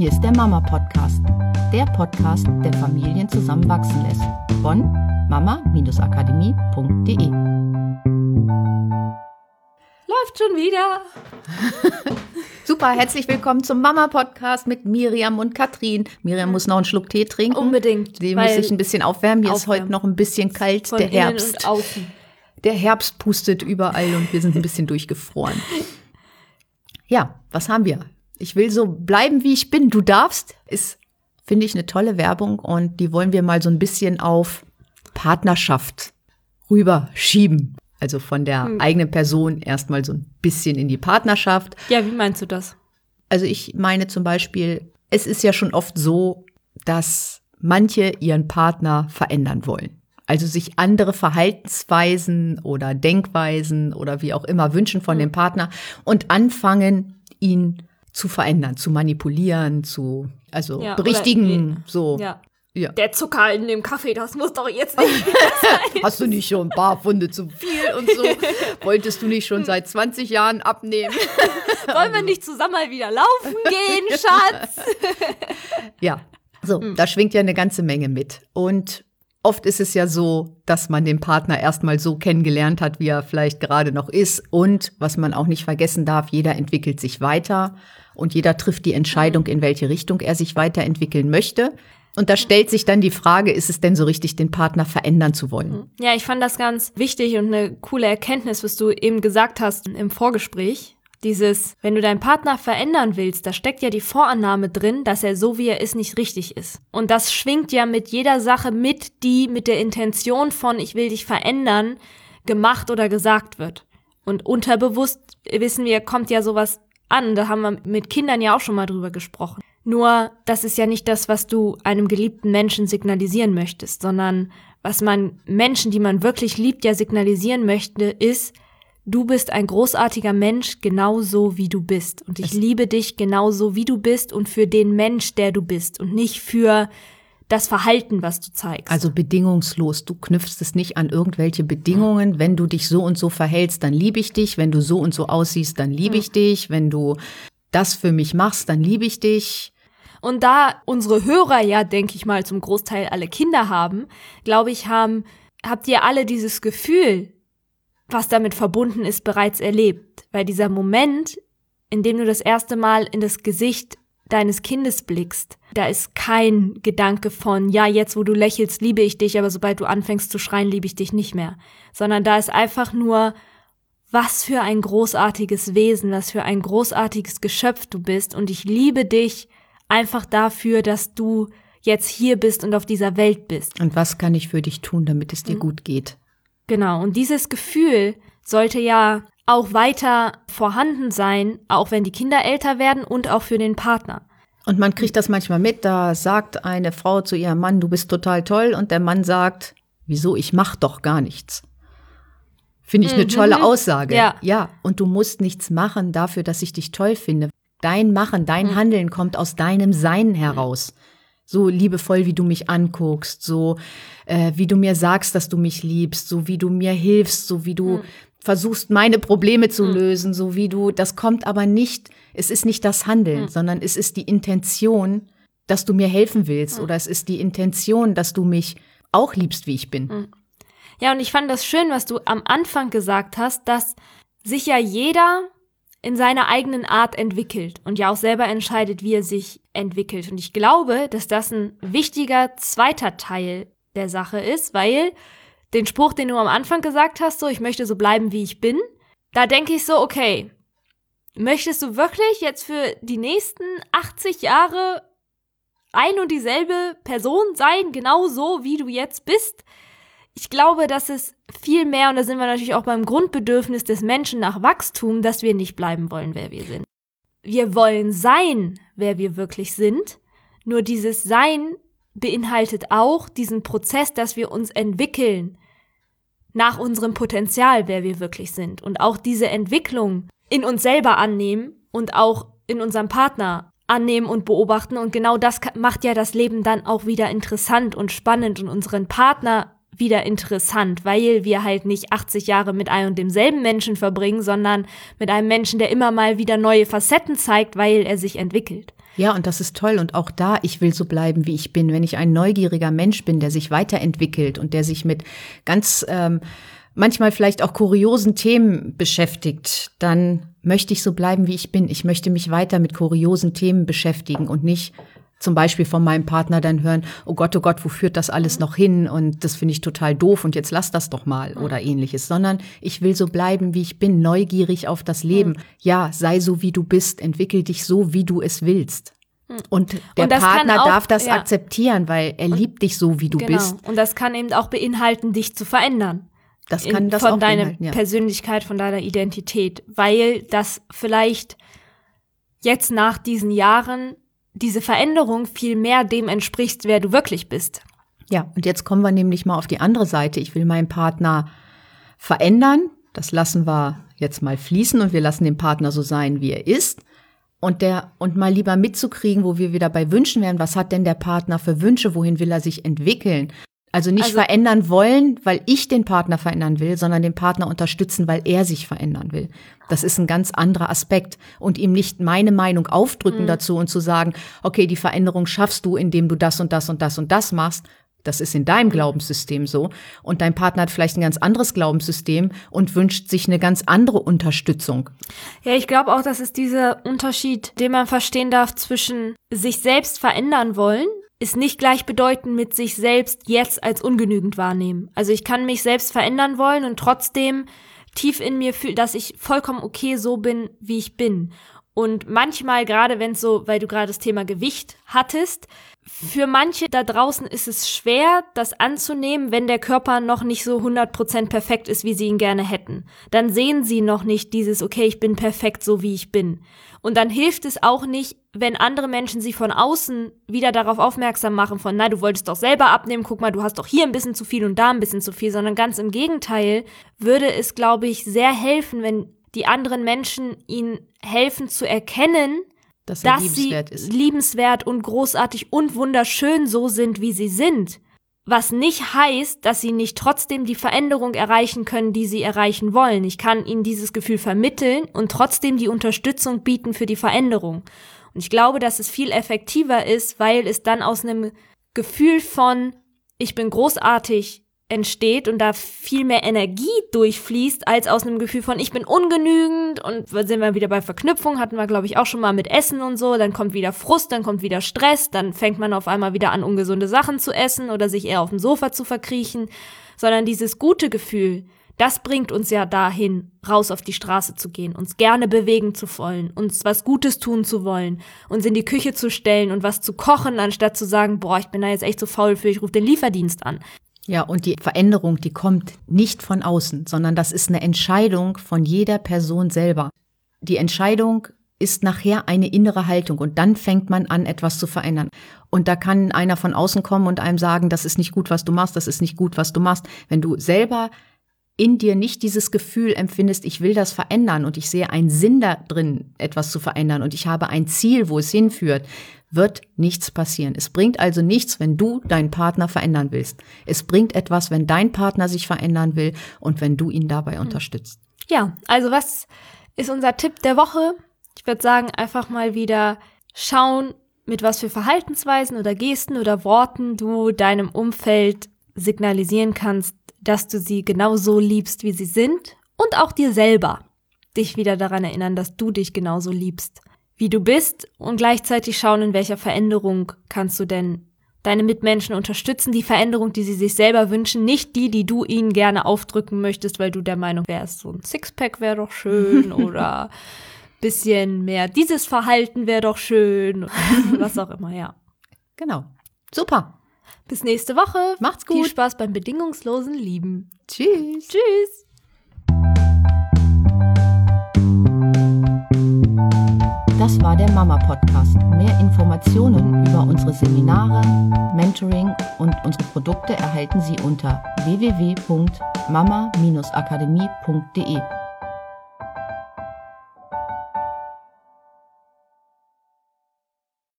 Hier ist der Mama Podcast, der Podcast, der Familien zusammenwachsen lässt. Von mama-akademie.de. Läuft schon wieder. Super, herzlich willkommen zum Mama Podcast mit Miriam und Katrin. Miriam muss noch einen Schluck Tee trinken. Unbedingt. Sie muss sich ein bisschen aufwärmen. Hier ist heute noch ein bisschen kalt, Von der Herbst. Der Herbst pustet überall und wir sind ein bisschen durchgefroren. Ja, was haben wir? Ich will so bleiben, wie ich bin. Du darfst, ist, finde ich, eine tolle Werbung und die wollen wir mal so ein bisschen auf Partnerschaft rüberschieben. Also von der eigenen Person erstmal so ein bisschen in die Partnerschaft. Ja, wie meinst du das? Also ich meine zum Beispiel, es ist ja schon oft so, dass manche ihren Partner verändern wollen. Also sich andere Verhaltensweisen oder Denkweisen oder wie auch immer wünschen von dem Partner und anfangen, ihn zu verändern, zu manipulieren, zu, also Ja, oder berichtigen, so. Ja. Ja. Der Zucker in dem Kaffee, das muss doch jetzt nicht. Hast du nicht schon ein paar Pfunde zu viel und so? Wolltest du nicht schon seit 20 Jahren abnehmen? Wollen wir nicht zusammen mal wieder laufen gehen, Schatz? Ja, so, da schwingt ja eine ganze Menge mit. Und oft ist es ja so, dass man den Partner erstmal so kennengelernt hat, wie er vielleicht gerade noch ist. Und was man auch nicht vergessen darf, jeder entwickelt sich weiter und jeder trifft die Entscheidung, in welche Richtung er sich weiterentwickeln möchte. Und da stellt sich dann die Frage, ist es denn so richtig, den Partner verändern zu wollen? Ja, ich fand das ganz wichtig und eine coole Erkenntnis, was du eben gesagt hast im Vorgespräch. Dieses, wenn du deinen Partner verändern willst, da steckt ja die Vorannahme drin, dass er so wie er ist nicht richtig ist. Und das schwingt ja mit jeder Sache mit, die mit der Intention von ich will dich verändern gemacht oder gesagt wird. Und unterbewusst wissen wir, kommt ja sowas an. Da haben wir mit Kindern ja auch schon mal drüber gesprochen. Nur, das ist ja nicht das, was du einem geliebten Menschen signalisieren möchtest, sondern was man Menschen, die man wirklich liebt, ja signalisieren möchte, ist, du bist ein großartiger Mensch, genauso wie du bist. Und ich liebe dich genauso wie du bist und für den Mensch, der du bist und nicht für das Verhalten, was du zeigst. Also bedingungslos. Du knüpfst es nicht an irgendwelche Bedingungen. Wenn du dich so und so verhältst, dann liebe ich dich. Wenn du so und so aussiehst, dann liebe ich dich. Wenn du das für mich machst, dann liebe ich dich. Und da unsere Hörer ja, denke ich mal, zum Großteil alle Kinder haben, glaube ich, haben, habt ihr alle dieses Gefühl, was damit verbunden ist, bereits erlebt. Weil dieser Moment, in dem du das erste Mal in das Gesicht deines Kindes blickst, da ist kein Gedanke von, ja, jetzt wo du lächelst, liebe ich dich, aber sobald du anfängst zu schreien, liebe ich dich nicht mehr. Sondern da ist einfach nur, was für ein großartiges Wesen, was für ein großartiges Geschöpf du bist und ich liebe dich einfach dafür, dass du jetzt hier bist und auf dieser Welt bist. Und was kann ich für dich tun, damit es dir gut geht? Genau, und dieses Gefühl sollte ja auch weiter vorhanden sein, auch wenn die Kinder älter werden und auch für den Partner. Und man kriegt das manchmal mit, da sagt eine Frau zu ihrem Mann, du bist total toll, und der Mann sagt, wieso, ich mach doch gar nichts. Finde ich eine tolle Aussage. Ja. ja, und du musst nichts machen dafür, dass ich dich toll finde. Dein Machen, dein Handeln kommt aus deinem Sein heraus. So liebevoll, wie du mich anguckst, so äh, wie du mir sagst, dass du mich liebst, so wie du mir hilfst, so wie du versuchst, meine Probleme zu lösen, so wie du, das kommt aber nicht, es ist nicht das Handeln, sondern es ist die Intention, dass du mir helfen willst oder es ist die Intention, dass du mich auch liebst, wie ich bin. Ja, und ich fand das schön, was du am Anfang gesagt hast, dass sich ja jeder in seiner eigenen Art entwickelt und ja auch selber entscheidet, wie er sich entwickelt. Und ich glaube, dass das ein wichtiger zweiter Teil der Sache ist, weil den Spruch, den du am Anfang gesagt hast, so ich möchte so bleiben, wie ich bin, da denke ich so, okay, möchtest du wirklich jetzt für die nächsten 80 Jahre ein und dieselbe Person sein, genau so, wie du jetzt bist? Ich glaube, dass es viel mehr, und da sind wir natürlich auch beim Grundbedürfnis des Menschen nach Wachstum, dass wir nicht bleiben wollen, wer wir sind. Wir wollen sein, wer wir wirklich sind, nur dieses Sein beinhaltet auch diesen Prozess, dass wir uns entwickeln nach unserem Potenzial, wer wir wirklich sind. Und auch diese Entwicklung in uns selber annehmen und auch in unserem Partner annehmen und beobachten. Und genau das macht ja das Leben dann auch wieder interessant und spannend und unseren Partner wieder interessant, weil wir halt nicht 80 Jahre mit einem und demselben Menschen verbringen, sondern mit einem Menschen, der immer mal wieder neue Facetten zeigt, weil er sich entwickelt. Ja, und das ist toll. Und auch da, ich will so bleiben, wie ich bin. Wenn ich ein neugieriger Mensch bin, der sich weiterentwickelt und der sich mit ganz ähm, manchmal vielleicht auch kuriosen Themen beschäftigt, dann möchte ich so bleiben, wie ich bin. Ich möchte mich weiter mit kuriosen Themen beschäftigen und nicht zum Beispiel von meinem Partner dann hören, oh Gott, oh Gott, wo führt das alles noch hin? Und das finde ich total doof und jetzt lass das doch mal oder ähnliches, sondern ich will so bleiben, wie ich bin, neugierig auf das Leben. Ja, sei so, wie du bist, entwickel dich so, wie du es willst. Und der und Partner auch, darf das ja. akzeptieren, weil er liebt dich so, wie du genau. bist. Und das kann eben auch beinhalten, dich zu verändern. Das kann in, das von auch deiner ja. Persönlichkeit, von deiner Identität, weil das vielleicht jetzt nach diesen Jahren diese Veränderung viel mehr dem entspricht, wer du wirklich bist. Ja, und jetzt kommen wir nämlich mal auf die andere Seite. Ich will meinen Partner verändern. Das lassen wir jetzt mal fließen und wir lassen den Partner so sein, wie er ist. Und der, und mal lieber mitzukriegen, wo wir wieder bei Wünschen wären. Was hat denn der Partner für Wünsche? Wohin will er sich entwickeln? Also nicht also, verändern wollen, weil ich den Partner verändern will, sondern den Partner unterstützen, weil er sich verändern will. Das ist ein ganz anderer Aspekt und ihm nicht meine Meinung aufdrücken mhm. dazu und zu sagen, okay, die Veränderung schaffst du, indem du das und das und das und das machst. Das ist in deinem mhm. Glaubenssystem so. Und dein Partner hat vielleicht ein ganz anderes Glaubenssystem und wünscht sich eine ganz andere Unterstützung. Ja, ich glaube auch, das ist dieser Unterschied, den man verstehen darf zwischen sich selbst verändern wollen ist nicht gleichbedeutend mit sich selbst jetzt als ungenügend wahrnehmen. Also ich kann mich selbst verändern wollen und trotzdem tief in mir fühlen, dass ich vollkommen okay so bin, wie ich bin. Und manchmal, gerade wenn es so, weil du gerade das Thema Gewicht hattest, für manche da draußen ist es schwer, das anzunehmen, wenn der Körper noch nicht so 100% perfekt ist, wie sie ihn gerne hätten. Dann sehen sie noch nicht dieses, okay, ich bin perfekt so, wie ich bin. Und dann hilft es auch nicht, wenn andere Menschen sie von außen wieder darauf aufmerksam machen von, na, du wolltest doch selber abnehmen, guck mal, du hast doch hier ein bisschen zu viel und da ein bisschen zu viel, sondern ganz im Gegenteil würde es, glaube ich, sehr helfen, wenn die anderen Menschen ihnen helfen zu erkennen, dass, dass liebenswert sie ist. liebenswert und großartig und wunderschön so sind, wie sie sind. Was nicht heißt, dass sie nicht trotzdem die Veränderung erreichen können, die sie erreichen wollen. Ich kann ihnen dieses Gefühl vermitteln und trotzdem die Unterstützung bieten für die Veränderung. Und ich glaube, dass es viel effektiver ist, weil es dann aus einem Gefühl von, ich bin großartig, entsteht und da viel mehr Energie durchfließt, als aus einem Gefühl von, ich bin ungenügend und sind wir wieder bei Verknüpfung, hatten wir, glaube ich, auch schon mal mit Essen und so, dann kommt wieder Frust, dann kommt wieder Stress, dann fängt man auf einmal wieder an, ungesunde Sachen zu essen oder sich eher auf dem Sofa zu verkriechen, sondern dieses gute Gefühl, das bringt uns ja dahin, raus auf die Straße zu gehen, uns gerne bewegen zu wollen, uns was Gutes tun zu wollen, uns in die Küche zu stellen und was zu kochen, anstatt zu sagen, boah, ich bin da jetzt echt so faul für, ich rufe den Lieferdienst an. Ja, und die Veränderung, die kommt nicht von außen, sondern das ist eine Entscheidung von jeder Person selber. Die Entscheidung ist nachher eine innere Haltung und dann fängt man an, etwas zu verändern. Und da kann einer von außen kommen und einem sagen, das ist nicht gut, was du machst, das ist nicht gut, was du machst. Wenn du selber in dir nicht dieses Gefühl empfindest, ich will das verändern und ich sehe einen Sinn da drin, etwas zu verändern und ich habe ein Ziel, wo es hinführt, wird nichts passieren. Es bringt also nichts, wenn du deinen Partner verändern willst. Es bringt etwas, wenn dein Partner sich verändern will und wenn du ihn dabei hm. unterstützt. Ja, also was ist unser Tipp der Woche? Ich würde sagen, einfach mal wieder schauen, mit was für Verhaltensweisen oder Gesten oder Worten du deinem Umfeld signalisieren kannst, dass du sie genauso liebst, wie sie sind und auch dir selber dich wieder daran erinnern, dass du dich genauso liebst wie du bist und gleichzeitig schauen, in welcher Veränderung kannst du denn deine Mitmenschen unterstützen, die Veränderung, die sie sich selber wünschen, nicht die, die du ihnen gerne aufdrücken möchtest, weil du der Meinung wärst, so ein Sixpack wäre doch schön oder bisschen mehr dieses Verhalten wäre doch schön, was auch immer, ja. Genau. Super. Bis nächste Woche. Macht's gut. Viel Spaß beim bedingungslosen Lieben. Tschüss. Tschüss. Das war der Mama Podcast. Mehr Informationen über unsere Seminare, Mentoring und unsere Produkte erhalten Sie unter www.mama-akademie.de.